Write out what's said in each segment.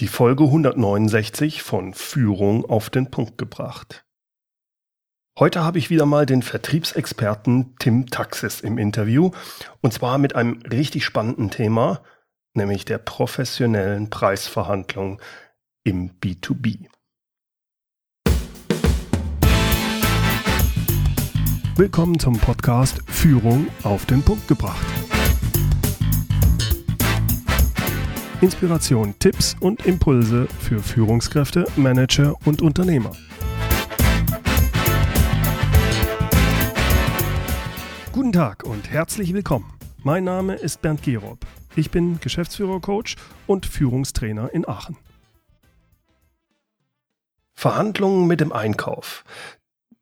Die Folge 169 von Führung auf den Punkt gebracht. Heute habe ich wieder mal den Vertriebsexperten Tim Taxis im Interview und zwar mit einem richtig spannenden Thema, nämlich der professionellen Preisverhandlung im B2B. Willkommen zum Podcast Führung auf den Punkt gebracht. Inspiration, Tipps und Impulse für Führungskräfte, Manager und Unternehmer. Guten Tag und herzlich willkommen. Mein Name ist Bernd Gerob. Ich bin Geschäftsführer-Coach und Führungstrainer in Aachen. Verhandlungen mit dem Einkauf.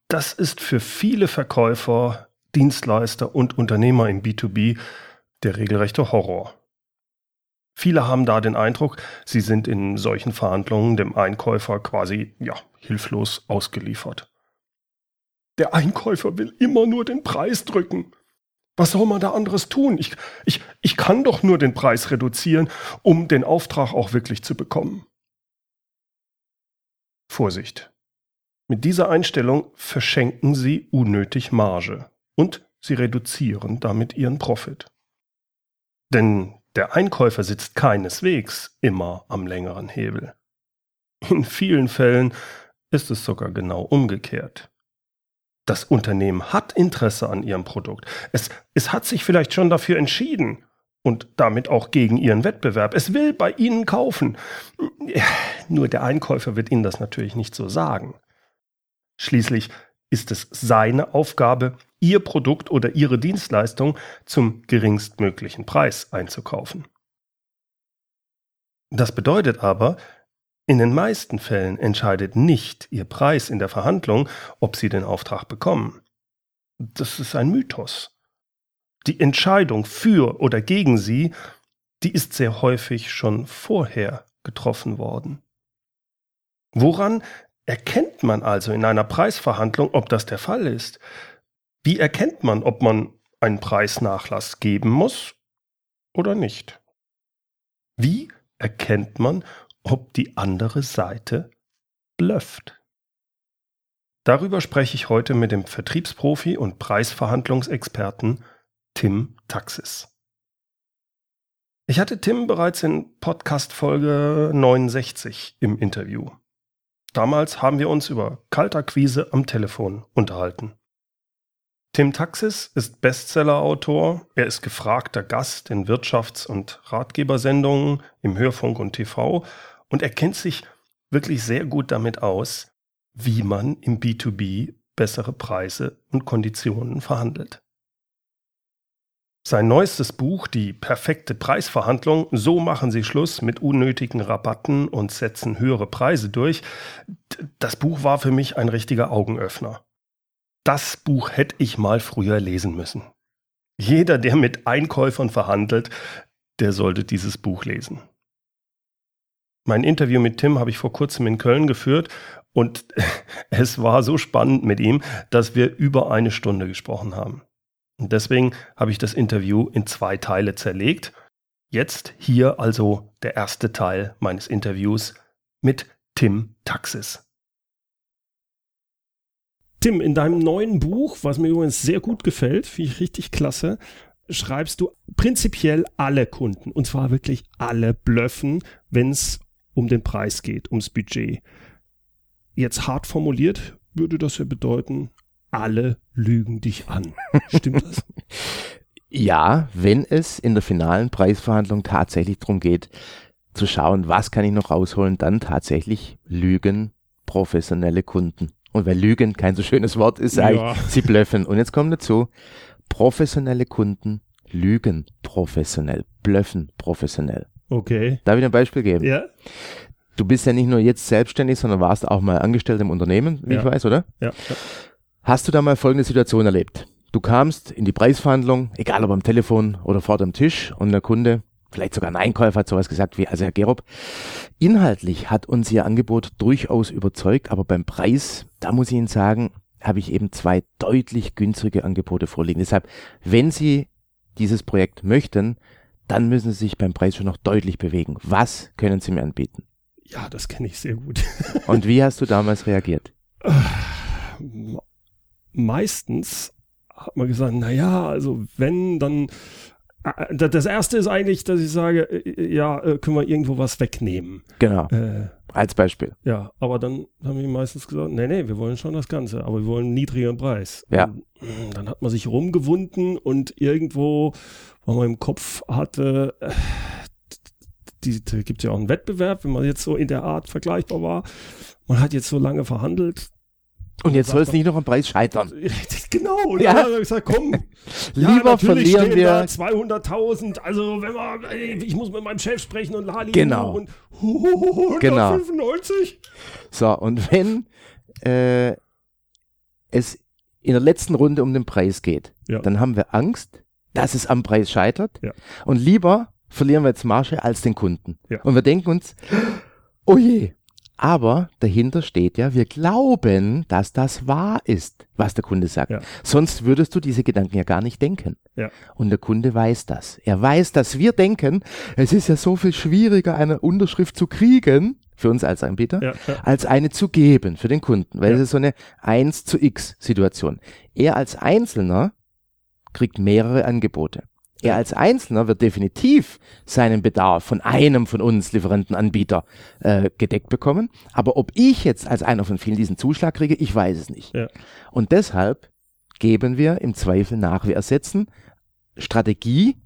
Das ist für viele Verkäufer, Dienstleister und Unternehmer im B2B der regelrechte Horror. Viele haben da den Eindruck, sie sind in solchen Verhandlungen dem Einkäufer quasi ja, hilflos ausgeliefert. Der Einkäufer will immer nur den Preis drücken. Was soll man da anderes tun? Ich, ich, ich kann doch nur den Preis reduzieren, um den Auftrag auch wirklich zu bekommen. Vorsicht. Mit dieser Einstellung verschenken Sie unnötig Marge und Sie reduzieren damit Ihren Profit. Denn der Einkäufer sitzt keineswegs immer am längeren Hebel. In vielen Fällen ist es sogar genau umgekehrt. Das Unternehmen hat Interesse an ihrem Produkt. Es, es hat sich vielleicht schon dafür entschieden und damit auch gegen ihren Wettbewerb. Es will bei ihnen kaufen. Nur der Einkäufer wird ihnen das natürlich nicht so sagen. Schließlich ist es seine Aufgabe, Ihr Produkt oder Ihre Dienstleistung zum geringstmöglichen Preis einzukaufen. Das bedeutet aber, in den meisten Fällen entscheidet nicht Ihr Preis in der Verhandlung, ob Sie den Auftrag bekommen. Das ist ein Mythos. Die Entscheidung für oder gegen Sie, die ist sehr häufig schon vorher getroffen worden. Woran erkennt man also in einer Preisverhandlung, ob das der Fall ist? Wie erkennt man, ob man einen Preisnachlass geben muss oder nicht? Wie erkennt man, ob die andere Seite blufft? Darüber spreche ich heute mit dem Vertriebsprofi und Preisverhandlungsexperten Tim Taxis. Ich hatte Tim bereits in Podcast Folge 69 im Interview. Damals haben wir uns über Kaltakquise am Telefon unterhalten. Tim Taxis ist Bestsellerautor, er ist gefragter Gast in Wirtschafts- und Ratgebersendungen im Hörfunk und TV und er kennt sich wirklich sehr gut damit aus, wie man im B2B bessere Preise und Konditionen verhandelt. Sein neuestes Buch, Die perfekte Preisverhandlung, so machen Sie Schluss mit unnötigen Rabatten und setzen höhere Preise durch, das Buch war für mich ein richtiger Augenöffner. Das Buch hätte ich mal früher lesen müssen. Jeder, der mit Einkäufern verhandelt, der sollte dieses Buch lesen. Mein Interview mit Tim habe ich vor kurzem in Köln geführt und es war so spannend mit ihm, dass wir über eine Stunde gesprochen haben. Und deswegen habe ich das Interview in zwei Teile zerlegt. Jetzt hier also der erste Teil meines Interviews mit Tim Taxis. Tim, in deinem neuen Buch, was mir übrigens sehr gut gefällt, finde ich richtig klasse, schreibst du prinzipiell alle Kunden, und zwar wirklich alle blöffen, wenn es um den Preis geht, ums Budget. Jetzt hart formuliert würde das ja bedeuten, alle lügen dich an. Stimmt das? Ja, wenn es in der finalen Preisverhandlung tatsächlich darum geht, zu schauen, was kann ich noch rausholen, dann tatsächlich lügen professionelle Kunden. Und weil Lügen kein so schönes Wort ist, sage ja. ich, sie blöffen. Und jetzt kommt dazu, professionelle Kunden lügen professionell, blöffen professionell. Okay. Darf ich ein Beispiel geben? Ja. Du bist ja nicht nur jetzt selbstständig, sondern warst auch mal angestellt im Unternehmen, wie ja. ich weiß, oder? Ja. ja. Hast du da mal folgende Situation erlebt? Du kamst in die Preisverhandlung, egal ob am Telefon oder vor dem Tisch, und der Kunde, vielleicht sogar ein Einkäufer hat sowas gesagt wie, also Herr Gerob, inhaltlich hat uns Ihr Angebot durchaus überzeugt, aber beim Preis, da muss ich Ihnen sagen, habe ich eben zwei deutlich günstige Angebote vorliegen. Deshalb, wenn Sie dieses Projekt möchten, dann müssen Sie sich beim Preis schon noch deutlich bewegen. Was können Sie mir anbieten? Ja, das kenne ich sehr gut. Und wie hast du damals reagiert? Meistens hat man gesagt, na ja, also wenn, dann äh, das erste ist eigentlich, dass ich sage, äh, ja, äh, können wir irgendwo was wegnehmen. Genau. Äh, Als Beispiel. ja, aber dann haben die meistens gesagt, nee, nee, wir wollen schon das Ganze, aber wir wollen einen niedrigeren Preis. Ja. Und, mh, dann hat man sich rumgewunden und irgendwo, weil man im Kopf hatte, äh, die, da gibt es ja auch einen Wettbewerb, wenn man jetzt so in der Art vergleichbar war. Man hat jetzt so lange verhandelt. Und jetzt soll es nicht noch am Preis scheitern. Genau, Ja. dann hat er gesagt, komm, ja, Lieber natürlich verlieren wir. da 200.000, also wenn man, ey, ich muss mit meinem Chef sprechen und Lali Genau. und Genau. 195. So, und wenn äh, es in der letzten Runde um den Preis geht, Ja. dann haben wir Angst, dass es am Preis scheitert. Ja. Und lieber verlieren wir jetzt Marge als den Kunden. Ja. Und wir denken uns, oh je. Aber dahinter steht ja, wir glauben, dass das wahr ist, was der Kunde sagt. Ja. Sonst würdest du diese Gedanken ja gar nicht denken. Ja. Und der Kunde weiß das. Er weiß, dass wir denken, es ist ja so viel schwieriger, eine Unterschrift zu kriegen, für uns als Anbieter, Ja, als eine zu geben für den Kunden, weil es ist so eine 1 zu X Situation. Er als Einzelner kriegt mehrere Angebote. Er als Einzelner wird definitiv seinen Bedarf von einem von uns Lieferanten, Anbieter äh, gedeckt bekommen. Aber ob ich jetzt als einer von vielen diesen Zuschlag kriege, ich weiß es nicht. Ja. Und deshalb geben wir im Zweifel nach. Wir ersetzen Strategie,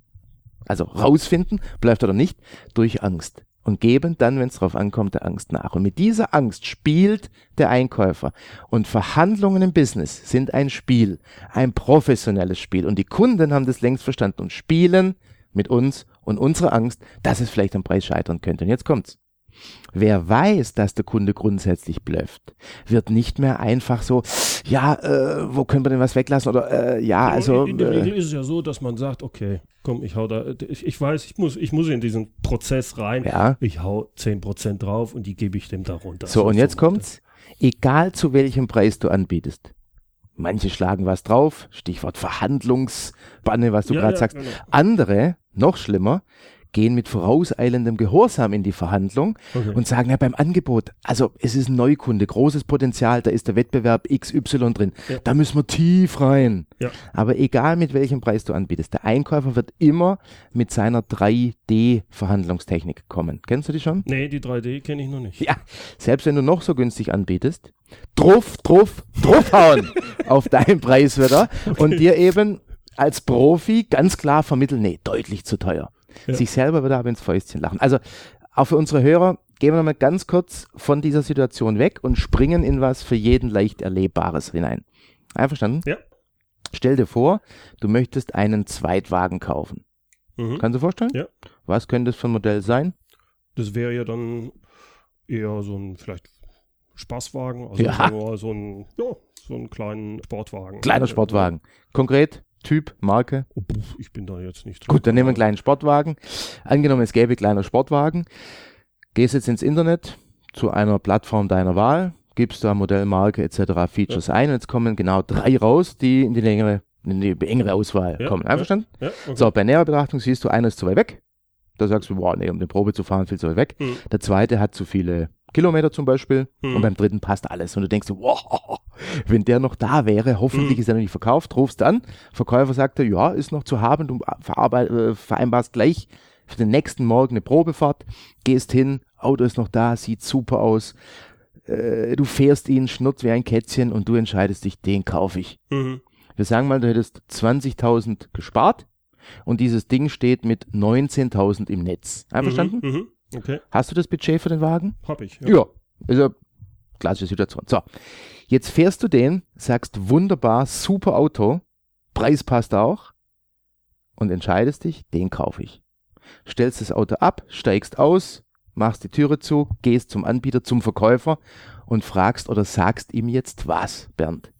also rausfinden, bleibt oder nicht, durch Angst. Und geben dann, wenn es drauf ankommt, der Angst nach. Und mit dieser Angst spielt der Einkäufer. Und Verhandlungen im Business sind ein Spiel, ein professionelles Spiel. Und die Kunden haben das längst verstanden und spielen mit uns und unserer Angst, dass es vielleicht am Preis scheitern könnte. Und jetzt kommt's. Wer weiß, dass der Kunde grundsätzlich blöfft, wird nicht mehr einfach so, ja, äh, wo können wir denn was weglassen? Oder äh, ja, also. in, in der Regel Äh, ist es ja so, dass man sagt, okay, komm, ich hau da, ich, ich weiß, ich muss, ich muss in diesen Prozess rein. ja. Ich hau 10% drauf und die gebe ich dem da runter. So, und jetzt so. kommt's. Egal zu welchem Preis du anbietest. Manche schlagen was drauf, Stichwort Verhandlungsbanne, was du Ja, gerade ja, sagst. genau. Andere, noch schlimmer, gehen mit vorauseilendem Gehorsam in die Verhandlung Okay. und sagen, ja, beim Angebot, also es ist ein Neukunde, großes Potenzial, da ist der Wettbewerb XY drin, Ja. da müssen wir tief rein. Ja. Aber egal mit welchem Preis du anbietest, der Einkäufer wird immer mit seiner 3D-Verhandlungstechnik kommen. Kennst du die schon? Nee, die 3D kenne ich noch nicht. Ja, selbst wenn du noch so günstig anbietest, druff, druff, druffhauen auf deinen Preis wieder und dir eben als Profi ganz klar vermitteln, nee, deutlich zu teuer. Ja. Sich selber wieder aber ins Fäustchen lachen. Also auch für unsere Hörer, gehen wir nochmal ganz kurz von dieser Situation weg und springen in was für jeden leicht Erlebbares hinein. Einverstanden? Ja. Stell dir vor, du möchtest einen Zweitwagen kaufen. Mhm. Kannst du dir vorstellen? Ja. Was könnte das für ein Modell sein? Das wäre ja dann eher so ein vielleicht Spaßwagen, also Ja. so ein, ja, so einen kleinen Sportwagen. Kleiner Sportwagen. Konkret, Typ, Marke. Oh, ich bin da jetzt nicht Gut, dann nehmen wir einen kleinen Sportwagen. Angenommen, es gäbe kleiner Sportwagen. Gehst jetzt ins Internet zu einer Plattform deiner Wahl, gibst da Modell, Marke etc. Features ein und jetzt kommen genau drei raus, die in die längere, in die engere Auswahl Ja, kommen. ja. Einverstanden? Ja, okay. So, bei näherer Betrachtung siehst du, einer ist zu weit weg. Da sagst du, wow, nee, um eine Probe zu fahren, viel zu weit weg. Hm. Der zweite hat zu viele Kilometer zum Beispiel. Hm. Und beim dritten passt alles. Und du denkst, wow, wenn der noch da wäre, hoffentlich Hm. ist er noch nicht verkauft, rufst an. Verkäufer sagte, ja, ist noch zu haben, du äh, vereinbarst gleich für den nächsten Morgen eine Probefahrt, gehst hin, Auto ist noch da, sieht super aus. Äh, du fährst ihn, schnurrt wie ein Kätzchen und du entscheidest dich, den kaufe ich. Mhm. Wir sagen mal, du hättest 20.000 gespart und dieses Ding steht mit 19.000 im Netz. Einverstanden? Mhm. Okay, Hast du das Budget für den Wagen? hab ich. Ja. Ist ja klassische Situation. So, jetzt fährst du den, sagst wunderbar, super Auto, Preis passt auch und entscheidest dich, den kaufe ich. Stellst das Auto ab, steigst aus, machst die Türe zu, gehst zum Anbieter, zum Verkäufer und fragst oder sagst ihm jetzt was, Bernd.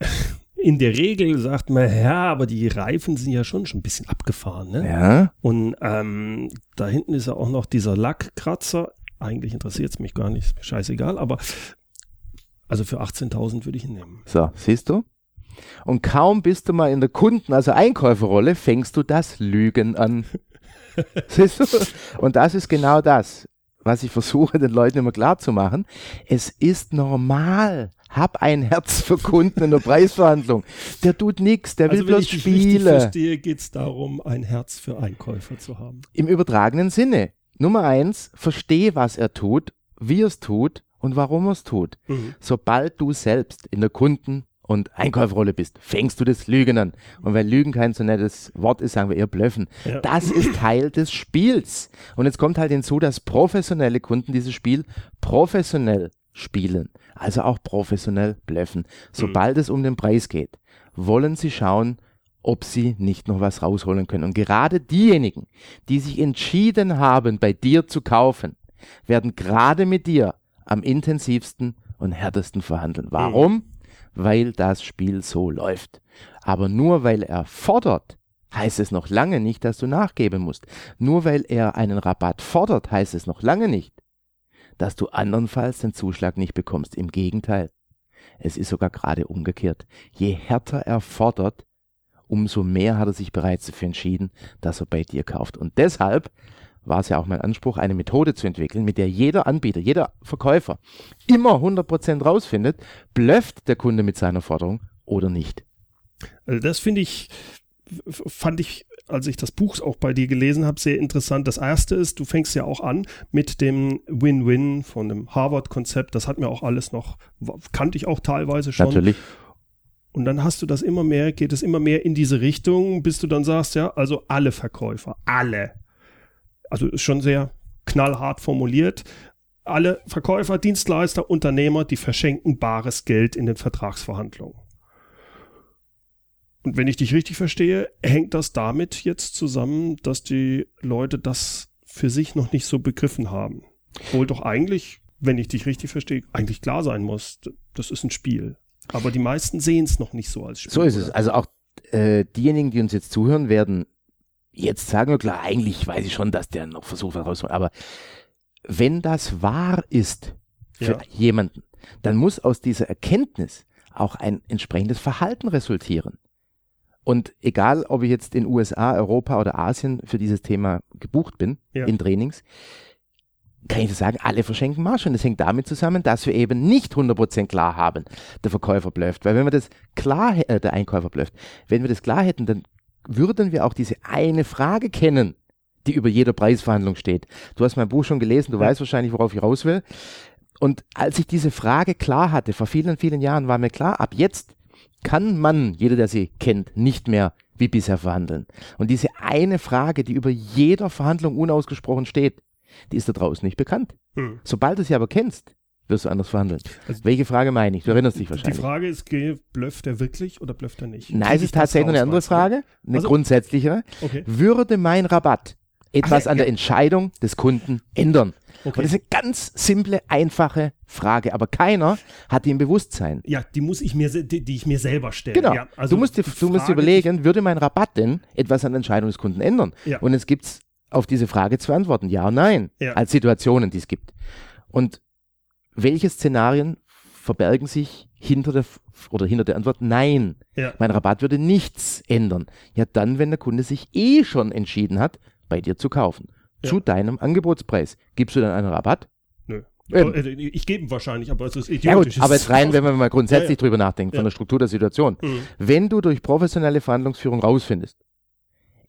In der Regel sagt man, ja, aber die Reifen sind ja schon schon ein bisschen abgefahren, ne? Ja, Und ähm, da hinten ist ja auch noch dieser Lackkratzer. Eigentlich interessiert es mich gar nicht, ist mir scheißegal, aber also für 18.000 würde ich ihn nehmen. so, siehst du? Und kaum bist du mal in der Kunden-, also Einkäuferrolle, fängst du das Lügen an. siehst du? Und das ist genau das. was ich versuche, den Leuten immer klar zu machen. Es ist normal. Hab ein Herz für Kunden in der Preisverhandlung. Der tut nichts, der will Also wenn bloß ich dich richtig Spiele. verstehe, geht es darum, ein Herz für Einkäufer zu haben. Im übertragenen Sinne. Nummer eins, versteh, was er tut, wie er es tut und warum er es tut. Mhm. Sobald du selbst in der Kunden- und Einkaufsrolle bist, fängst du das Lügen an. Und weil Lügen kein so nettes Wort ist, sagen wir eher Blöffen. Ja. Das ist Teil des Spiels. Und jetzt kommt halt hinzu, dass professionelle Kunden dieses Spiel professionell spielen. Also auch professionell blöffen. Sobald es um den Preis geht, wollen sie schauen, ob sie nicht noch was rausholen können. Und gerade diejenigen, die sich entschieden haben, bei dir zu kaufen, werden gerade mit dir am intensivsten und härtesten verhandeln. Warum? Weil das Spiel so läuft. Aber nur weil er fordert, heißt es noch lange nicht, dass du nachgeben musst. Nur weil er einen Rabatt fordert, heißt es noch lange nicht, dass du andernfalls den Zuschlag nicht bekommst. Im Gegenteil. Es ist sogar gerade umgekehrt. Je härter er fordert, umso mehr hat er sich bereits dafür entschieden, dass er bei dir kauft. Und deshalb war es ja auch mein Anspruch, eine Methode zu entwickeln, mit der jeder Anbieter, jeder Verkäufer immer 100% rausfindet, blöfft der Kunde mit seiner Forderung oder nicht. Also das finde ich, fand ich, als ich das Buch auch bei dir gelesen habe, sehr interessant. Das erste ist, du fängst ja auch an mit dem Win-Win von dem Harvard-Konzept. Das hat mir auch alles noch, kannte ich auch teilweise schon. Natürlich. Und dann hast du das immer mehr, geht es immer mehr in diese Richtung, bis du dann sagst, ja, also alle Verkäufer, alle. Also ist schon sehr knallhart formuliert. Alle Verkäufer, Dienstleister, Unternehmer, die verschenken bares Geld in den Vertragsverhandlungen. Und wenn ich dich richtig verstehe, hängt das damit jetzt zusammen, dass die Leute das für sich noch nicht so begriffen haben. Obwohl doch eigentlich, wenn ich dich richtig verstehe, eigentlich klar sein muss, das ist ein Spiel. Aber die meisten sehen es noch nicht so als Spiel. So ist es. oder? Also auch äh, diejenigen, die uns jetzt zuhören, werden jetzt sagen, klar, eigentlich weiß ich schon, dass der noch versucht was rauszuholen. Aber wenn das wahr ist für Ja. jemanden, dann muss aus dieser Erkenntnis auch ein entsprechendes Verhalten resultieren. Und egal, ob ich jetzt in USA, Europa oder Asien für dieses Thema gebucht bin, Ja. in Trainings, kann ich das sagen, alle verschenken Marsch. Und das hängt damit zusammen, dass wir eben nicht 100% klar haben, der Verkäufer blöfft. Weil wenn wir das klar, äh, der Einkäufer blöfft, wenn wir das klar hätten, dann würden wir auch diese eine Frage kennen, die über jeder Preisverhandlung steht. Du hast mein Buch schon gelesen, du Ja. weißt wahrscheinlich, worauf ich raus will. Und als ich diese Frage klar hatte, vor vielen, vielen Jahren, war mir klar, ab jetzt kann man, jeder, der sie kennt, nicht mehr wie bisher verhandeln. Und diese eine Frage, die über jeder Verhandlung unausgesprochen steht, die ist da draußen nicht bekannt. Hm. Sobald du sie aber kennst, wirst du anders verhandeln. Also- Welche Frage meine ich? Du erinnerst dich Die wahrscheinlich. Frage ist, blöfft er wirklich oder blöfft er nicht? Nein, es ist tatsächlich noch eine andere? Frage, eine Also- grundsätzlichere. Okay. Würde mein Rabatt etwas Ach, an ja. der Entscheidung des Kunden ändern? Und okay. das ist eine ganz simple, einfache Frage, aber keiner hat die im Bewusstsein. Ja, die muss ich mir, die, die ich mir selber stelle. Genau. Ja, also du musst dir, du musst dir überlegen, würde mein Rabatt denn etwas an der Entscheidung des Kunden ändern? Ja. Und es gibt auf diese Frage zwei Antworten, ja und nein, Ja. als Situationen, die es gibt. Und welche Szenarien verbergen sich hinter der oder hinter der Antwort nein? Ja. Mein Rabatt würde nichts ändern. Ja, dann, wenn der Kunde sich eh schon entschieden hat, bei dir zu kaufen. Ja. Zu deinem Angebotspreis. Gibst du dann einen Rabatt? Nö. Eben. Äh, Ich gebe ihn wahrscheinlich, aber es ist Ja idiotisch. gut, aber jetzt rein, wenn wir mal grundsätzlich Ja, ja. drüber nachdenken, Ja. von der Struktur der Situation. Mhm. Wenn du durch professionelle Verhandlungsführung rausfindest,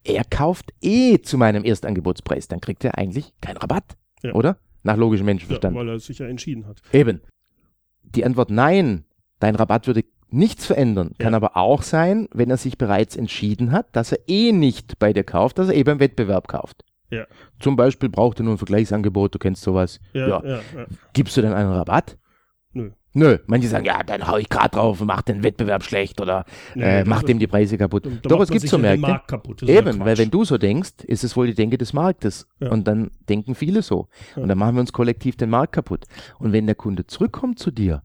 er kauft eh zu meinem Erstangebotspreis, dann kriegt er eigentlich keinen Rabatt, Ja. oder? Nach logischem Ja, Menschenverstand. weil er sich ja entschieden hat. Eben. Die Antwort nein, dein Rabatt würde nichts verändern, kann Ja. aber auch sein, wenn er sich bereits entschieden hat, dass er eh nicht bei dir kauft, dass er eh beim Wettbewerb kauft. Ja. Zum Beispiel braucht er nur ein Vergleichsangebot, du kennst sowas. Ja, Ja. ja, ja. Gibst du dann einen Rabatt? Nö. Nö. Manche sagen, ja, dann hau ich grad drauf und mach den Wettbewerb schlecht oder Nee, äh, mach dem die Preise kaputt. Da- da Doch, es gibt so Märkte. Eben, weil wenn du so denkst, ist es wohl die Denke des Marktes. Ja. Und dann denken viele so. Und dann machen wir uns kollektiv den Markt kaputt. Und wenn der Kunde zurückkommt zu dir,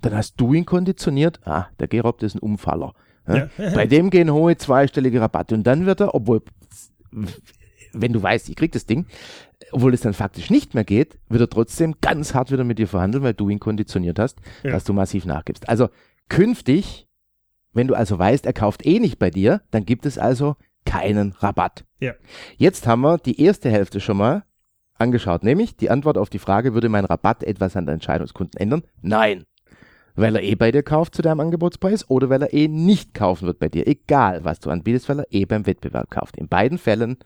dann hast du ihn konditioniert, ah, der Gerob, ist ein Umfaller. Ja? Ja. Bei dem gehen hohe zweistellige Rabatte. Und dann wird er, obwohl, wenn du weißt, ich krieg das Ding, obwohl es dann faktisch nicht mehr geht, wird er trotzdem ganz hart wieder mit dir verhandeln, weil du ihn konditioniert hast, Ja. dass du massiv nachgibst. Also künftig, wenn du also weißt, er kauft eh nicht bei dir, dann gibt es also keinen Rabatt. Ja. Jetzt haben wir die erste Hälfte schon mal angeschaut. Nämlich die Antwort auf die Frage, würde mein Rabatt etwas an der Entscheidung des Kunden ändern? Nein. Weil er eh bei dir kauft zu deinem Angebotspreis oder weil er eh nicht kaufen wird bei dir. Egal, was du anbietest, weil er eh beim Wettbewerb kauft. In beiden Fällen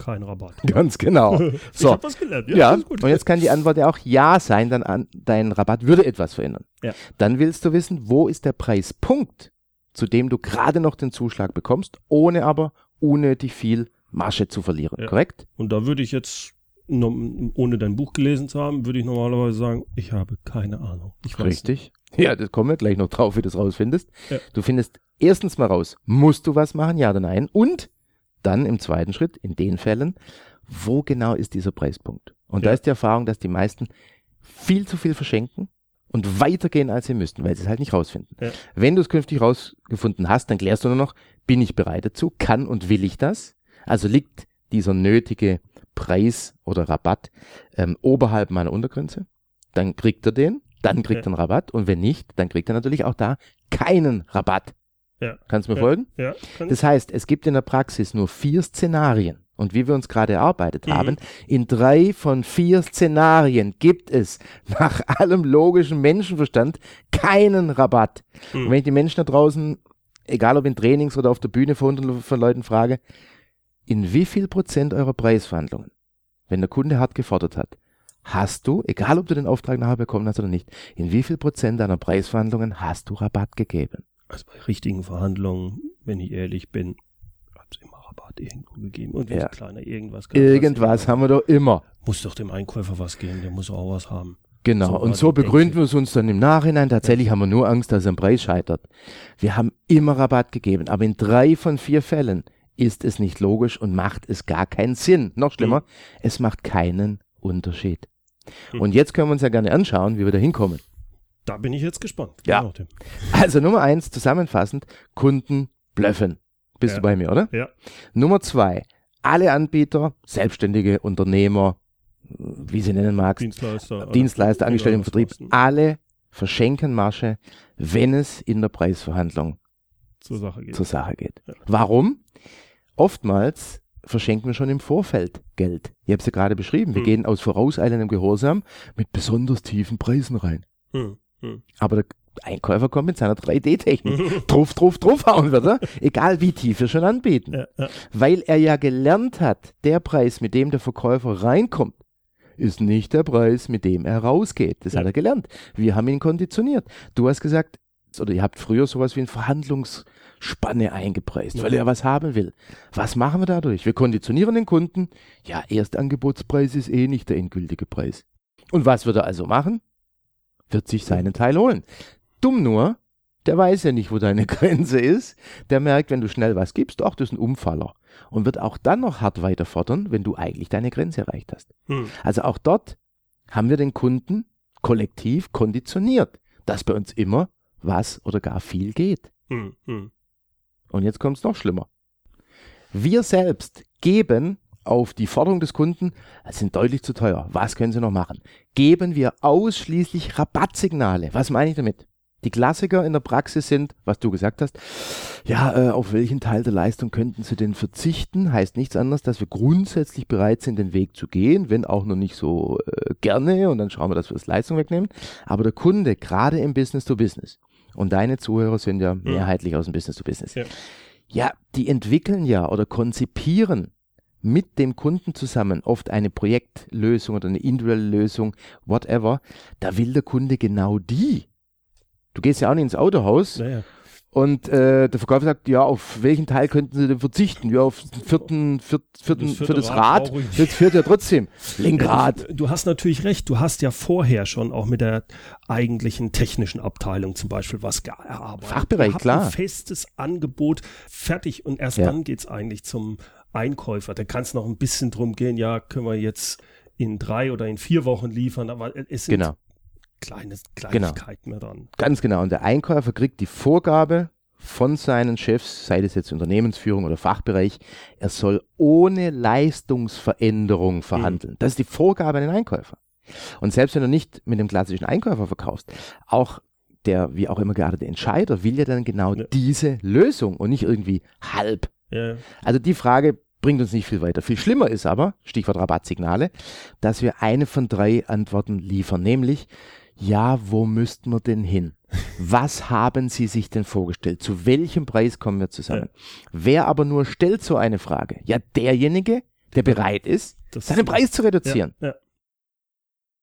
Kein Rabatt. ganz genau. Ich So. hab was gelernt. Ja, gut. und jetzt kann die Antwort ja auch Ja sein, dann an, dein Rabatt würde etwas verändern. Ja. Dann willst du wissen, wo ist der Preispunkt, zu dem du gerade noch den Zuschlag bekommst, ohne aber unnötig viel Masche zu verlieren, Ja. korrekt? Und da würde ich jetzt, ohne dein Buch gelesen zu haben, würde ich normalerweise sagen, ich habe keine Ahnung. Ich Richtig. Ja, das kommen wir gleich noch drauf, wie du es rausfindest. Ja. Du findest erstens mal raus, musst du was machen, ja oder nein? Und dann im zweiten Schritt, in den Fällen, wo genau ist dieser Preispunkt? Und da Ja. ist die Erfahrung, dass die meisten viel zu viel verschenken und weitergehen, als sie müssten, weil sie es halt nicht rausfinden. Ja. Wenn du es künftig rausgefunden hast, dann klärst du nur noch, bin ich bereit dazu, kann und will ich das? Also liegt dieser nötige Preis oder Rabatt ähm, oberhalb meiner Untergrenze? Dann kriegt er den, dann kriegt Ja. er einen Rabatt und wenn nicht, dann kriegt er natürlich auch da keinen Rabatt. Ja. Kannst du mir Ja. folgen? Ja, Das heißt, es gibt in der Praxis nur vier Szenarien. Und wie wir uns gerade erarbeitet Mhm. haben, in drei von vier Szenarien gibt es nach allem logischen Menschenverstand keinen Rabatt. Mhm. Und wenn ich die Menschen da draußen, egal ob in Trainings oder auf der Bühne von, von Leuten frage, in wie viel Prozent eurer Preisverhandlungen, wenn der Kunde hart gefordert hat, hast du, egal ob du den Auftrag nachher bekommen hast oder nicht, in wie viel Prozent deiner Preisverhandlungen hast du Rabatt gegeben? Also bei richtigen Verhandlungen, wenn ich ehrlich bin, hat es immer Rabatt irgendwo gegeben. Und wenn Ja. kleiner irgendwas Irgendwas haben wir doch immer. Muss doch dem Einkäufer was geben, der muss auch was haben. Genau, So und so begründen wir es uns dann im Nachhinein. Tatsächlich haben wir nur Angst, dass am Preis scheitert. Wir haben immer Rabatt gegeben, aber in drei von vier Fällen ist es nicht logisch und macht es gar keinen Sinn. Noch schlimmer, es macht keinen Unterschied. Hm. Und jetzt können wir uns ja gerne anschauen, wie wir da hinkommen. Da bin ich jetzt gespannt. Ja. Genau. Also Nummer eins, zusammenfassend, Kunden blöffen. Bist Ja. du bei mir, oder? Ja. Nummer zwei, alle Anbieter, Selbstständige, Unternehmer, wie sie nennen magst, Dienstleister. Dienstleister, Angestellte im Vertrieb, alle verschenken Masche, wenn es in der Preisverhandlung zur Sache geht. zur Sache geht. Ja. Warum? Oftmals verschenken wir schon im Vorfeld Geld. Ich habe es ja gerade beschrieben. Wir Hm. gehen aus vorauseilendem Gehorsam mit besonders tiefen Preisen rein. Hm, hm. Aber der Einkäufer kommt mit seiner 3D-Technik. Truff, truff, truff hauen wird er. Egal wie tief wir schon anbieten. ja, ja. Weil er ja gelernt hat, der Preis, mit dem der Verkäufer reinkommt, ist nicht der Preis, mit dem er rausgeht. Das Ja. hat er gelernt. Wir haben ihn konditioniert. Du hast gesagt, oder ihr habt früher sowas wie eine Verhandlungsspanne eingepreist, Ja. weil er was haben will. Was machen wir dadurch? Wir konditionieren den Kunden. Ja, Erstangebotspreis ist eh nicht der endgültige Preis. Und was wird er also machen? Wird sich seinen Teil holen. Dumm nur, der weiß ja nicht, wo deine Grenze ist. Der merkt, wenn du schnell was gibst, ach, das ist ein Umfaller. Und wird auch dann noch hart weiter fordern, wenn du eigentlich deine Grenze erreicht hast. Hm. Also auch dort haben wir den Kunden kollektiv konditioniert, dass bei uns immer was oder gar viel geht. Hm, hm. Und jetzt kommt es noch schlimmer. Wir selbst geben auf die Forderung des Kunden, es sind deutlich zu teuer, was können Sie noch machen? Geben wir ausschließlich Rabattsignale. Was meine ich damit? Die Klassiker in der Praxis sind, was du gesagt hast, ja, äh, auf welchen Teil der Leistung könnten Sie denn verzichten? Heißt nichts anderes, dass wir grundsätzlich bereit sind, den Weg zu gehen, wenn auch noch nicht so äh, gerne und dann schauen wir, dass wir das Leistung wegnehmen. Aber der Kunde, gerade im Business to Business, und deine Zuhörer sind ja mehrheitlich aus dem Business to Business, Ja. ja, die entwickeln ja oder konzipieren mit dem Kunden zusammen oft eine Projektlösung oder eine individuelle Lösung, whatever. Da will der Kunde genau die. Du gehst ja auch nicht ins Autohaus Naja. und äh, der Verkäufer sagt, ja, auf welchen Teil könnten Sie denn verzichten? Ja, auf den vierten, viert, vierten, Das für vierte das Rad Rad. Das vierte ja trotzdem. Lenkrad. Du hast natürlich recht. Du hast ja vorher schon auch mit der eigentlichen technischen Abteilung zum Beispiel was gearbeitet. Fachbereich, klar. Ein festes Angebot fertig und erst Ja. dann geht's eigentlich zum Einkäufer. Da kann es noch ein bisschen drum gehen, ja, können wir jetzt in drei oder in vier Wochen liefern, aber es sind Genau. kleine Kleinigkeiten mehr dran. Ganz genau. Und der Einkäufer kriegt die Vorgabe von seinen Chefs, sei das jetzt Unternehmensführung oder Fachbereich, er soll ohne Leistungsveränderung verhandeln. Das ist die Vorgabe an den Einkäufer. Und selbst wenn du nicht mit dem klassischen Einkäufer verkaufst, auch der, wie auch immer geartete Entscheider will ja dann genau Ja. diese Lösung und nicht irgendwie halb. Ja, Also die Frage bringt uns nicht viel weiter. Viel schlimmer ist aber, Stichwort Rabattsignale, dass wir eine von drei Antworten liefern, nämlich, ja, wo müssten wir denn hin? Was haben Sie sich denn vorgestellt? Zu welchem Preis kommen wir zusammen? Wer aber nur stellt so eine Frage? Ja, derjenige, der bereit ist, Das seinen Preis zu reduzieren. Ja, ja.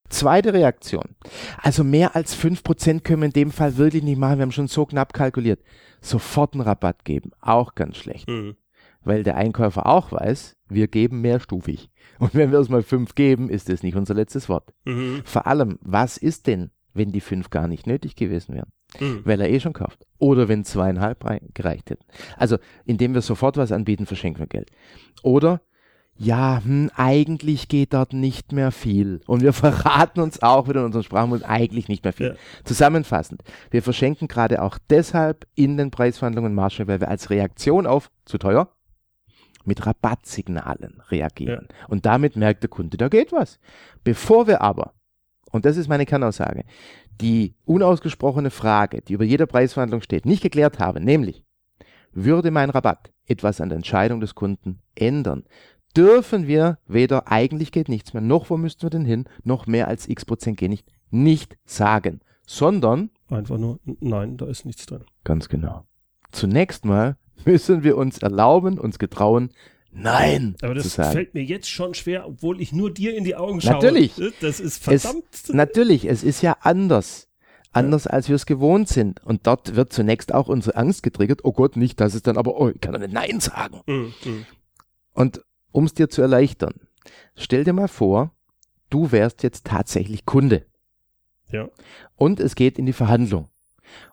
Zweite Reaktion. Also mehr als 5% können wir in dem Fall wirklich nicht machen. Wir haben schon so knapp kalkuliert. Sofort einen Rabatt geben. Auch ganz schlecht. Mhm. Weil der Einkäufer auch weiß, wir geben mehrstufig. Und wenn wir es mal 5 geben, ist das nicht unser letztes Wort. Mhm. Vor allem, was ist denn, wenn die 5 gar nicht nötig gewesen wären? Mhm. Weil er eh schon kauft. Oder wenn zweieinhalb rei- gereicht hätten. Also, indem wir sofort was anbieten, verschenken wir Geld. Oder, ja, hm, eigentlich geht dort nicht mehr viel. Und wir verraten uns auch wieder in unserem Sprachmodus eigentlich nicht mehr viel. Ja. Zusammenfassend, wir verschenken gerade auch deshalb in den Preisverhandlungen Marge, weil wir als Reaktion auf zu teuer mit Rabattsignalen reagieren. Und damit merkt der Kunde, da geht was. Bevor wir aber, und das ist meine Kernaussage, die unausgesprochene Frage, die über jeder Preisverhandlung steht, nicht geklärt haben, nämlich, würde mein Rabatt etwas an der Entscheidung des Kunden ändern, dürfen wir weder eigentlich geht nichts mehr, noch wo müssten wir denn hin, noch mehr als x Prozent geht nicht, nicht sagen, sondern, Einfach nur, nein, da ist nichts drin. ganz genau, zunächst mal müssen wir uns erlauben, uns getrauen, Nein Aber das fällt mir jetzt schon schwer, obwohl ich nur dir in die Augen schaue. Natürlich. Das ist Es- verdammt. Natürlich, es ist ja anders. Anders als wir es gewohnt sind. Und dort wird zunächst auch unsere Angst getriggert. Oh Gott, nicht, dass es dann aber, oh, ich kann doch nicht Nein sagen. Mhm. Und um es dir zu erleichtern, stell dir mal vor, du wärst jetzt tatsächlich Kunde. Ja. Und es geht in die Verhandlung.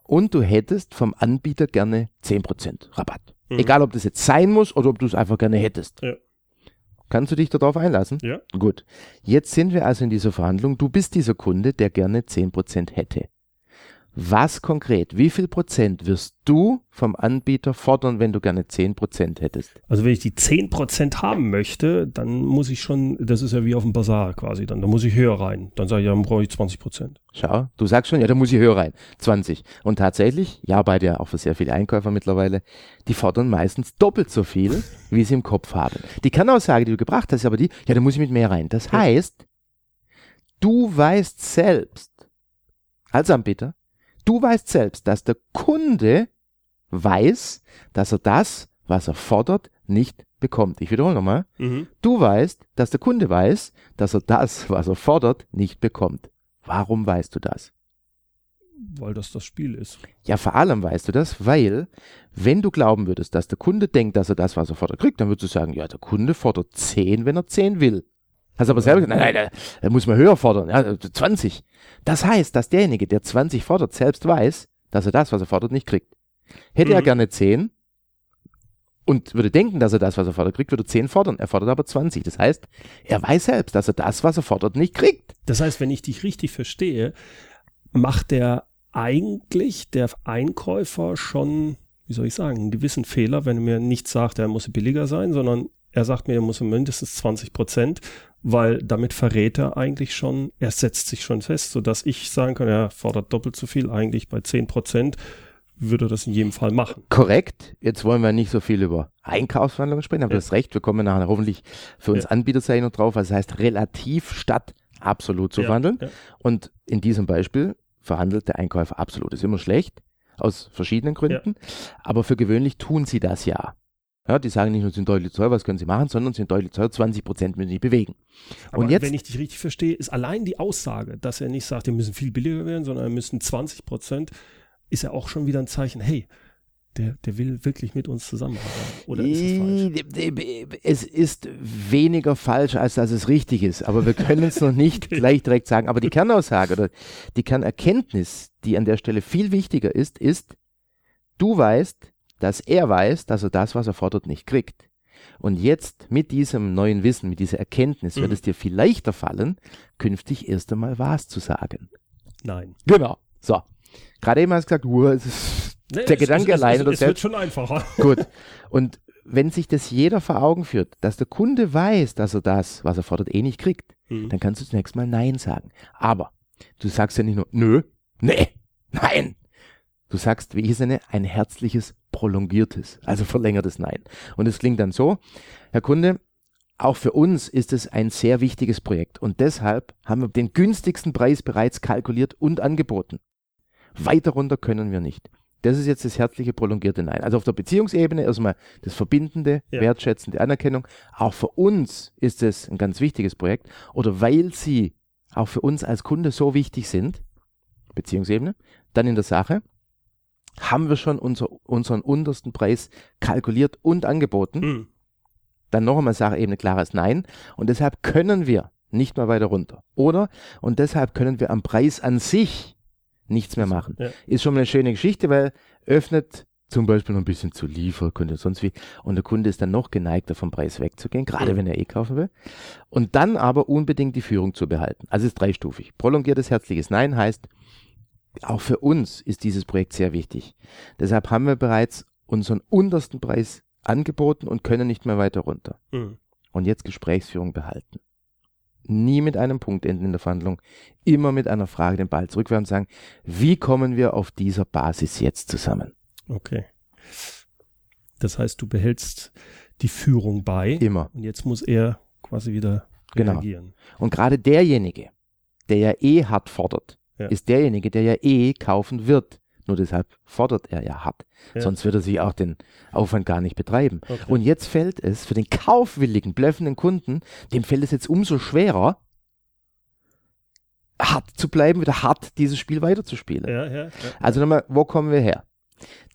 Und du hättest vom Anbieter gerne 10% Rabatt. Mhm. Egal, ob das jetzt sein muss oder ob du es einfach gerne hättest. Ja. Kannst du dich darauf einlassen? Ja. Gut. Jetzt sind wir also in dieser Verhandlung. Du bist dieser Kunde, der gerne 10% hätte. Was konkret, wie viel Prozent wirst du vom Anbieter fordern, wenn du gerne 10% hättest? Also wenn ich die 10% haben möchte, dann muss ich schon, das ist ja wie auf dem Bazar quasi, dann da muss ich höher rein. Dann sage ich, ja, dann brauche ich 20%. Schau, du sagst schon, ja, da muss ich höher rein. 20. Und tatsächlich, ja, bei dir auch für sehr viele Einkäufer mittlerweile, die fordern meistens doppelt so viel, wie sie im Kopf haben. Die Kernaussage, die du gebracht hast, ist aber die, ja, da muss ich mit mehr rein. Das heißt, du weißt selbst, als Anbieter, du weißt selbst, dass der Kunde weiß, dass er das, was er fordert, nicht bekommt. Ich wiederhole nochmal. Mhm. Du weißt, dass der Kunde weiß, dass er das, was er fordert, nicht bekommt. Warum weißt du das? Weil das das Spiel ist. Ja, vor allem weißt du das, weil, wenn du glauben würdest, dass der Kunde denkt, dass er das, was er fordert, kriegt, dann würdest du sagen, ja, der Kunde fordert 10, wenn er 10 will. Hast aber selber gesagt, nein, nein, er muss man höher fordern, ja, 20. Das heißt, dass derjenige, der 20 fordert, selbst weiß, dass er das, was er fordert, nicht kriegt. Hätte er Mhm. gerne 10 und würde denken, dass er das, was er fordert, kriegt, würde 10 fordern. Er fordert aber 20. Das heißt, er weiß selbst, dass er das, was er fordert, nicht kriegt. Das heißt, wenn ich dich richtig verstehe, macht der eigentlich der Einkäufer schon, wie soll ich sagen, einen gewissen Fehler, wenn er mir nicht sagt, er muss billiger sein, sondern er sagt mir, er muss mindestens 20 Prozent, weil damit verrät er eigentlich schon, er setzt sich schon fest, sodass ich sagen kann, er fordert doppelt so viel, eigentlich bei 10 Prozent würde er das in jedem Fall machen. Korrekt. Jetzt wollen wir nicht so viel über Einkaufsverhandlungen sprechen, aber Ja. du hast recht. Wir kommen nachher hoffentlich für uns Ja. Anbieter noch drauf. Also das heißt, relativ statt absolut zu Ja, verhandeln. ja. Und in diesem Beispiel verhandelt der Einkäufer absolut. Das ist immer schlecht, aus verschiedenen Gründen. Aber für gewöhnlich tun sie das ja. Ja, die sagen nicht nur, sie sind deutlich teuer, was können sie machen, sondern sie sind deutlich teuer, 20 Prozent müssen sie bewegen. Aber Und jetzt, wenn ich dich richtig verstehe, ist allein die Aussage, dass er nicht sagt, wir müssen viel billiger werden, sondern wir müssen 20 Prozent, ist ja auch schon wieder ein Zeichen, hey, der, der will wirklich mit uns zusammenarbeiten. Oder ist es falsch? Es ist weniger falsch, als dass es richtig ist. Aber wir können es noch nicht gleich direkt sagen. Aber die Kernaussage oder die Kernerkenntnis, die an der Stelle viel wichtiger ist, ist, du weißt, dass er weiß, dass er das, was er fordert, nicht kriegt. Und jetzt mit diesem neuen Wissen, mit dieser Erkenntnis, wird Mhm. es dir viel leichter fallen, künftig erst einmal was zu sagen. Nein. Genau. So. Gerade eben hast du gesagt, uh, es ist Nee, Der es- Gedanke es, allein es, oder es wird schon einfacher. Gut. Und wenn sich das jeder vor Augen führt, dass der Kunde weiß, dass er das, was er fordert, eh nicht kriegt, Mhm. dann kannst du zunächst mal Nein sagen. Aber du sagst ja nicht nur Nö, nee, Nein. Du sagst, wie hieß eine, ein herzliches prolongiertes, also verlängertes Nein. Und es klingt dann so, Herr Kunde, auch für uns ist es ein sehr wichtiges Projekt und deshalb haben wir den günstigsten Preis bereits kalkuliert und angeboten. Weiter runter können wir nicht. Das ist jetzt das herzliche prolongierte Nein. Also auf der Beziehungsebene erstmal das verbindende, Ja. wertschätzende Anerkennung. Auch für uns ist es ein ganz wichtiges Projekt. Oder weil sie auch für uns als Kunde so wichtig sind, Beziehungsebene, dann in der Sache, haben wir schon unser, unseren untersten Preis kalkuliert und angeboten. Hm. Dann noch einmal Sachebene klares Nein. Und deshalb können wir nicht mehr weiter runter. Oder, und deshalb können wir am Preis an sich nichts mehr machen. Ja. Ist schon mal eine schöne Geschichte, weil öffnet zum Beispiel noch ein bisschen zu Liefer, könnte sonst wie. Und der Kunde ist dann noch geneigter vom Preis wegzugehen, gerade Mhm. wenn er eh kaufen will. Und dann aber unbedingt die Führung zu behalten. Also es ist dreistufig. Prolongiertes herzliches Nein heißt, auch für uns ist dieses Projekt sehr wichtig. Deshalb haben wir bereits unseren untersten Preis angeboten und können nicht mehr weiter runter. Hm. Und jetzt Gesprächsführung behalten. Nie mit einem Punkt enden in der Verhandlung, immer mit einer Frage den Ball zurückwerfen und sagen, wie kommen wir auf dieser Basis jetzt zusammen? Okay. Das heißt, du behältst die Führung bei Immer. und jetzt muss er quasi wieder Genau. reagieren. Und gerade derjenige, der ja eh hart fordert, Ja. ist derjenige, der ja eh kaufen wird. Nur deshalb fordert er ja hart. Ja. Sonst würde er sich auch den Aufwand gar nicht betreiben. Okay. Und jetzt fällt es für den kaufwilligen, blöffenden Kunden, dem fällt es jetzt umso schwerer, hart zu bleiben, wieder hart dieses Spiel weiterzuspielen. ja, ja. Also nochmal, wo kommen wir her?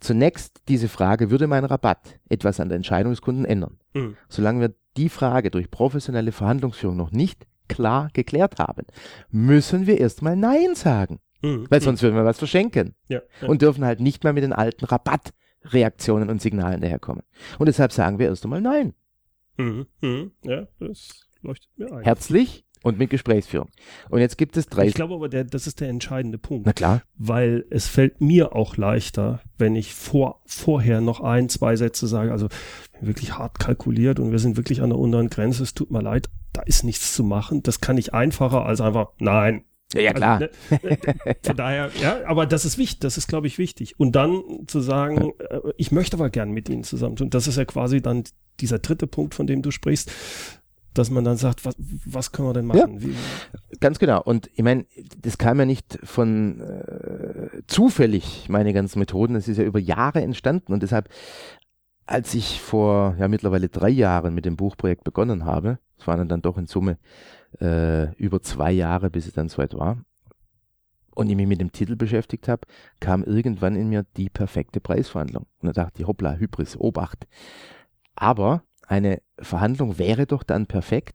Zunächst diese Frage, würde mein Rabatt etwas an der Entscheidung des Kunden ändern? Hm. Solange wir die Frage durch professionelle Verhandlungsführung noch nicht klar geklärt haben, müssen wir erstmal Nein sagen, Hm. weil Hm. sonst würden wir was verschenken ja, ja. und dürfen halt nicht mehr mit den alten Rabattreaktionen und Signalen daherkommen. Und deshalb sagen wir erst einmal Nein. Hm. Hm. ja, das leuchtet mir ein. Herzlich und mit Gesprächsführung. Und jetzt gibt es drei. Ich glaube aber, der, das ist der entscheidende Punkt. Na klar, weil es fällt mir auch leichter, wenn ich vor, vorher noch ein, zwei Sätze sage, also wirklich hart kalkuliert und wir sind wirklich an der unteren Grenze, es tut mir leid, da ist nichts zu machen. Das kann ich einfacher als einfach, nein. ja, ja klar. Also, ne, von daher, ja, aber das ist wichtig, das ist, glaube ich, wichtig. Und dann zu sagen, äh, ich möchte aber gern mit Ihnen zusammen tun. Das ist ja quasi dann dieser dritte Punkt, von dem du sprichst, dass man dann sagt, was, was können wir denn machen? Wie, Ganz genau. Und ich meine, das kam ja nicht von äh, zufällig, meine ganzen Methoden. Es ist ja über Jahre entstanden. Und deshalb, als ich vor ja mittlerweile drei Jahren mit dem Buchprojekt begonnen habe, es waren dann doch in Summe äh, über zwei Jahre, bis es dann soweit war, und ich mich mit dem Titel beschäftigt habe, kam irgendwann in mir die perfekte Preisverhandlung. Und da dachte ich, hoppla, Hybris, Obacht. Aber eine Verhandlung wäre doch dann perfekt,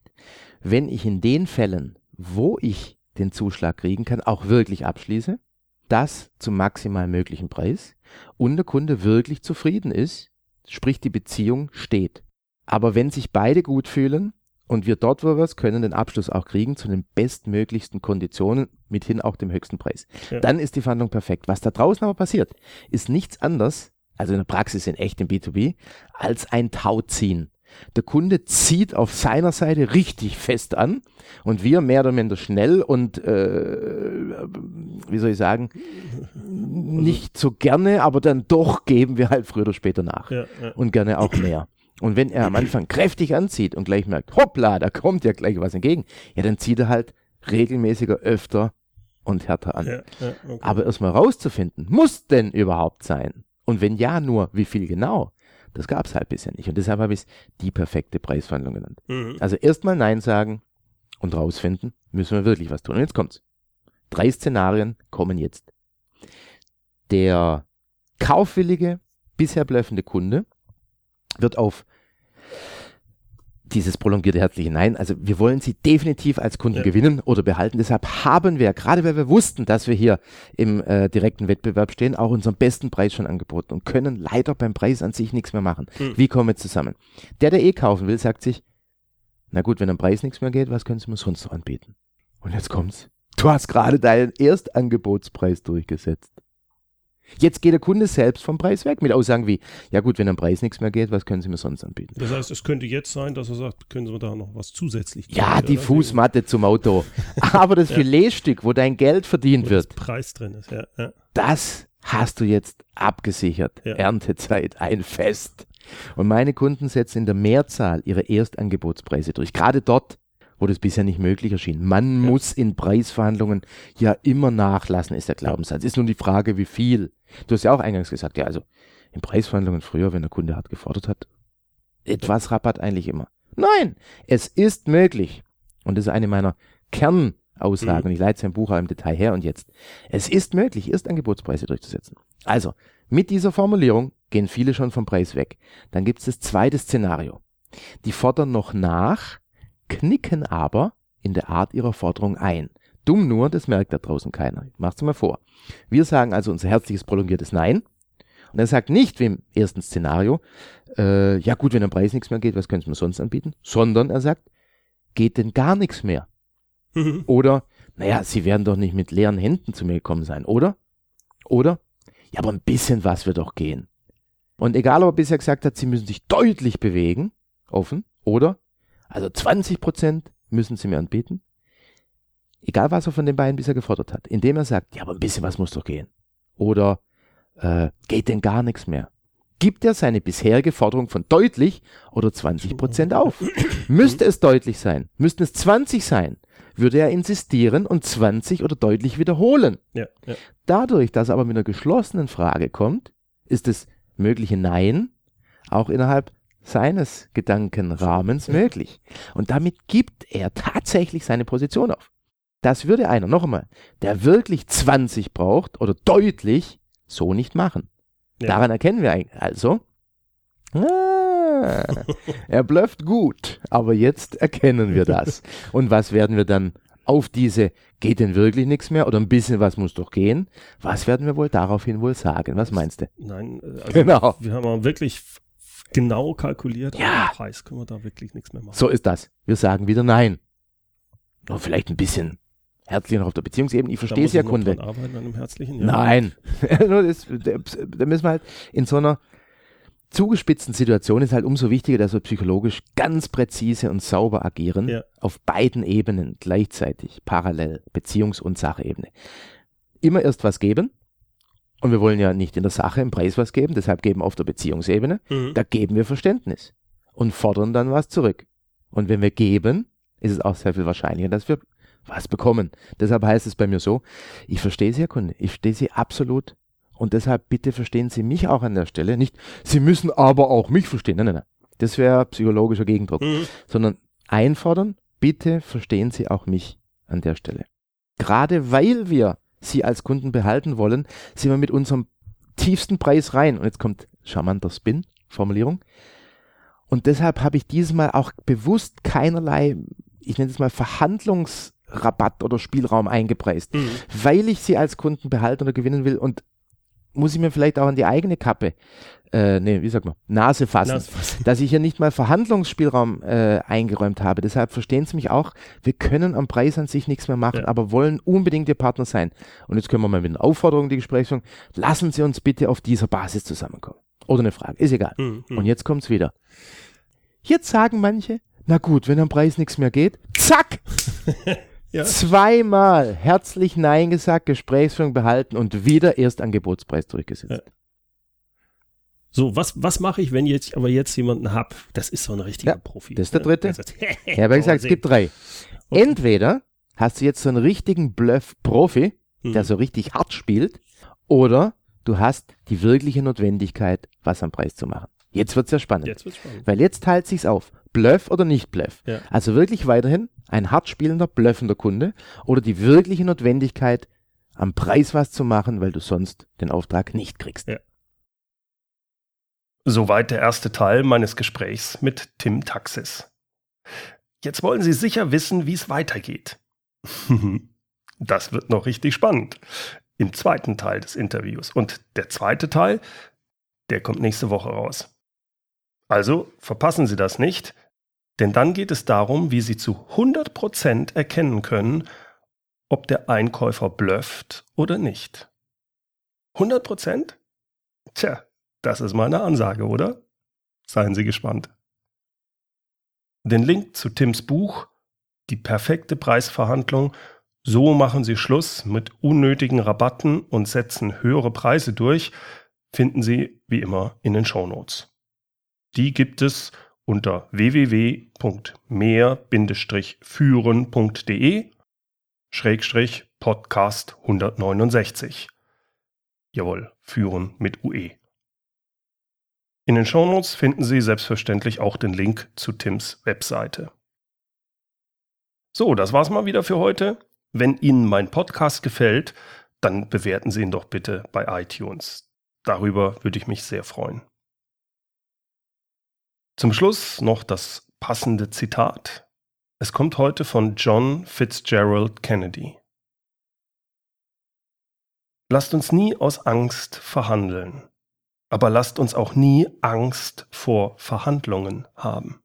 wenn ich in den Fällen, wo ich den Zuschlag kriegen kann, auch wirklich abschließe, das zum maximal möglichen Preis und der Kunde wirklich zufrieden ist, sprich die Beziehung steht. Aber wenn sich beide gut fühlen und wir dort, wo wir es können, den Abschluss auch kriegen zu den bestmöglichsten Konditionen, mithin auch dem höchsten Preis, Ja. dann ist die Verhandlung perfekt. Was da draußen aber passiert, ist nichts anderes, also in der Praxis in echt im B2B, als ein Tauziehen. Der Kunde zieht auf seiner Seite richtig fest an und wir mehr oder minder schnell und äh, wie soll ich sagen, nicht so gerne, aber dann doch geben wir halt früher oder später nach ja, ja. und gerne auch mehr. Und wenn er am Anfang kräftig anzieht und gleich merkt, hoppla, da kommt ja gleich was entgegen, ja, dann zieht er halt regelmäßiger, öfter und härter an. ja, ja, okay. Aber erstmal rauszufinden, muss denn überhaupt sein? Und wenn ja, nur wie viel genau? Das gab es halt bisher nicht. Und deshalb habe ich es die perfekte Preisverhandlung genannt. Mhm. Also erstmal Nein sagen und rausfinden, müssen wir wirklich was tun. Und jetzt kommt's. Drei Szenarien kommen jetzt. Der kaufwillige, bisher bluffende Kunde wird auf dieses prolongierte herzliche Nein, also wir wollen sie definitiv als Kunden Ja. gewinnen oder behalten. Deshalb haben wir, gerade weil wir wussten, dass wir hier im äh, direkten Wettbewerb stehen, auch unseren besten Preis schon angeboten und können leider beim Preis an sich nichts mehr machen. Hm. Wie kommen wir zusammen? Der, der eh kaufen will, sagt sich, na gut, wenn am Preis nichts mehr geht, was können Sie mir sonst noch anbieten? Und jetzt kommt's. Du hast gerade deinen Erstangebotspreis durchgesetzt. Jetzt geht der Kunde selbst vom Preis weg mit Aussagen wie, ja gut, wenn am Preis nichts mehr geht, was können Sie mir sonst anbieten? Das heißt, es könnte jetzt sein, dass er sagt, können Sie da noch was zusätzlich tun, Ja, die oder? Fußmatte zum Auto. Aber das Filetstück, wo dein Geld verdient Wo das wird, Preis drin ist, ja. ja. das hast du jetzt abgesichert. Ja. Erntezeit, ein Fest. Und meine Kunden setzen in der Mehrzahl ihre Erstangebotspreise durch. Gerade dort, wo das bisher nicht möglich erschien. Man Ja. muss in Preisverhandlungen ja immer nachlassen, ist der Glaubenssatz. Ist nun die Frage, wie viel. Du hast ja auch eingangs gesagt, ja, also in Preisverhandlungen früher, wenn der Kunde hart gefordert hat, etwas Rabatt eigentlich immer. Nein, es ist möglich. Und das ist eine meiner Kernaussagen. Mhm. Und ich leite sein Buch auch im Detail her und jetzt. Es ist möglich, Erstangebotspreise durchzusetzen. Also, mit dieser Formulierung gehen viele schon vom Preis weg. Dann gibt es das zweite Szenario. Die fordern noch nach, knicken aber in der Art ihrer Forderung ein. Dumm nur, das merkt da draußen keiner. Macht's mal vor. Wir sagen also unser herzliches prolongiertes Nein. Und er sagt nicht wie im ersten Szenario, äh, ja gut, wenn am Preis nichts mehr geht, was können Sie mir sonst anbieten? Sondern er sagt, geht denn gar nichts mehr? Mhm. Oder, naja, Sie werden doch nicht mit leeren Händen zu mir gekommen sein, oder? Oder, ja, aber ein bisschen was wird doch gehen. Und egal, ob er bisher gesagt hat, Sie müssen sich deutlich bewegen, offen, oder, also 20 Prozent müssen Sie mir anbieten, egal was er von den beiden bisher gefordert hat, indem er sagt, ja, aber ein bisschen was muss doch gehen. Oder, äh, geht denn gar nichts mehr? Gibt er seine bisherige Forderung von deutlich oder 20 Prozent auf? Müsste es deutlich sein, müssten es 20 sein, würde er insistieren und 20 oder deutlich wiederholen. Ja, ja. Dadurch, dass er aber mit einer geschlossenen Frage kommt, ist das mögliche Nein auch innerhalb seines Gedankenrahmens möglich. Und damit gibt er tatsächlich seine Position auf. Das würde einer, noch einmal, der wirklich 20 braucht oder deutlich, so nicht machen. Ja. Daran erkennen wir eigentlich also, ah, er blufft gut, aber jetzt erkennen wir das. Und was werden wir dann auf diese, geht denn wirklich nichts mehr oder ein bisschen was muss doch gehen? Was werden wir wohl daraufhin wohl sagen? Was meinst du? Nein, äh, also Genau. wir haben auch wirklich genau kalkuliert, Ja. am Preis können wir da wirklich nichts mehr machen. So ist das. Wir sagen wieder Nein. Nur vielleicht ein bisschen herzlich noch auf der Beziehungsebene. Ich verstehe es ja, Kunde. Arbeiten an einem herzlichen, ja. Nein. Das, da da müssen wir halt in so einer zugespitzten Situation ist halt umso wichtiger, dass wir psychologisch ganz präzise und sauber agieren. Ja. Auf beiden Ebenen gleichzeitig, parallel, Beziehungs- und Sachebene. Immer erst was geben. Und wir wollen ja nicht in der Sache im Preis was geben, deshalb geben wir auf der Beziehungsebene. Mhm. Da geben wir Verständnis und fordern dann was zurück. Und wenn wir geben, ist es auch sehr viel wahrscheinlicher, dass wir was bekommen. Deshalb heißt es bei mir so, ich verstehe Sie, Herr Kunde, ich verstehe Sie absolut. Und deshalb bitte verstehen Sie mich auch an der Stelle. Nicht, Sie müssen aber auch mich verstehen. Nein, nein, nein. Das wäre psychologischer Gegendruck. Mhm. Sondern einfordern, bitte verstehen Sie auch mich an der Stelle. Gerade weil wir Sie als Kunden behalten wollen, sind wir mit unserem tiefsten Preis rein. Und jetzt kommt charmanter Spin, Formulierung. Und deshalb habe ich dieses Mal auch bewusst keinerlei, ich nenne es mal Verhandlungsrabatt oder Spielraum eingepreist, Mhm. weil ich sie als Kunden behalten oder gewinnen will und muss ich mir vielleicht auch an die eigene Kappe, äh, nee, wie sagt man, Nase fassen Na, was- dass ich hier nicht mal Verhandlungsspielraum äh, eingeräumt habe. Deshalb verstehen Sie mich auch, wir können am Preis an sich nichts mehr machen, Ja. aber wollen unbedingt Ihr Partner sein. Und jetzt können wir mal mit einer Aufforderung die Gesprächsführung, lassen Sie uns bitte auf dieser Basis zusammenkommen. Oder eine Frage, ist egal. Mhm. Mhm. Und jetzt kommt's wieder. Jetzt sagen manche, na gut, wenn am Preis nichts mehr geht, zack! Ja. Zweimal herzlich Nein gesagt, Gesprächsführung behalten und wieder Erstangebotspreis durchgesetzt. Ja. So, was, was mache ich, wenn jetzt aber jetzt jemanden hab? Das ist so ein richtiger Ja, Profi. das ist der ne? dritte. Sagt, Ich habe ja gesagt, es gibt drei. Okay. Entweder hast du jetzt so einen richtigen Bluff-Profi, Mhm. der so richtig hart spielt, oder du hast die wirkliche Notwendigkeit, was am Preis zu machen. Jetzt wird's ja spannend. Jetzt wird's spannend. Weil jetzt teilt sich's auf. Bluff oder nicht Bluff. Ja. Also wirklich weiterhin ein hart spielender, bluffender Kunde oder die wirkliche Notwendigkeit, am Preis was zu machen, weil du sonst den Auftrag nicht kriegst. Ja. Soweit der erste Teil meines Gesprächs mit Tim Taxis. Jetzt wollen Sie sicher wissen, wie es weitergeht. Das wird noch richtig spannend. Im zweiten Teil des Interviews. Und der zweite Teil, der kommt nächste Woche raus. Also verpassen Sie das nicht, denn dann geht es darum, wie Sie zu 100% erkennen können, ob der Einkäufer blufft oder nicht. 100%? Tja, das ist meine Ansage, oder? Seien Sie gespannt. Den Link zu Tims Buch Die perfekte Preisverhandlung So machen Sie Schluss mit unnötigen Rabatten und setzen höhere Preise durch, finden Sie wie immer in den Shownotes. Die gibt es unter www.mehr-führen.de Schrägstrich Podcast 169. Jawohl, führen mit UE. In den Shownotes finden Sie selbstverständlich auch den Link zu Tims Webseite. So, das war's mal wieder für heute. Wenn Ihnen mein Podcast gefällt, dann bewerten Sie ihn doch bitte bei iTunes. Darüber würde ich mich sehr freuen. Zum Schluss noch das passende Zitat. Es kommt heute von John Fitzgerald Kennedy. Lasst uns nie aus Angst verhandeln, aber lasst uns auch nie Angst vor Verhandlungen haben.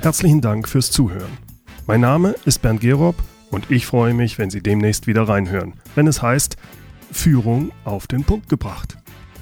Herzlichen Dank fürs Zuhören. Mein Name ist Bernd Gerob und ich freue mich, wenn Sie demnächst wieder reinhören, wenn es heißt Führung auf den Punkt gebracht.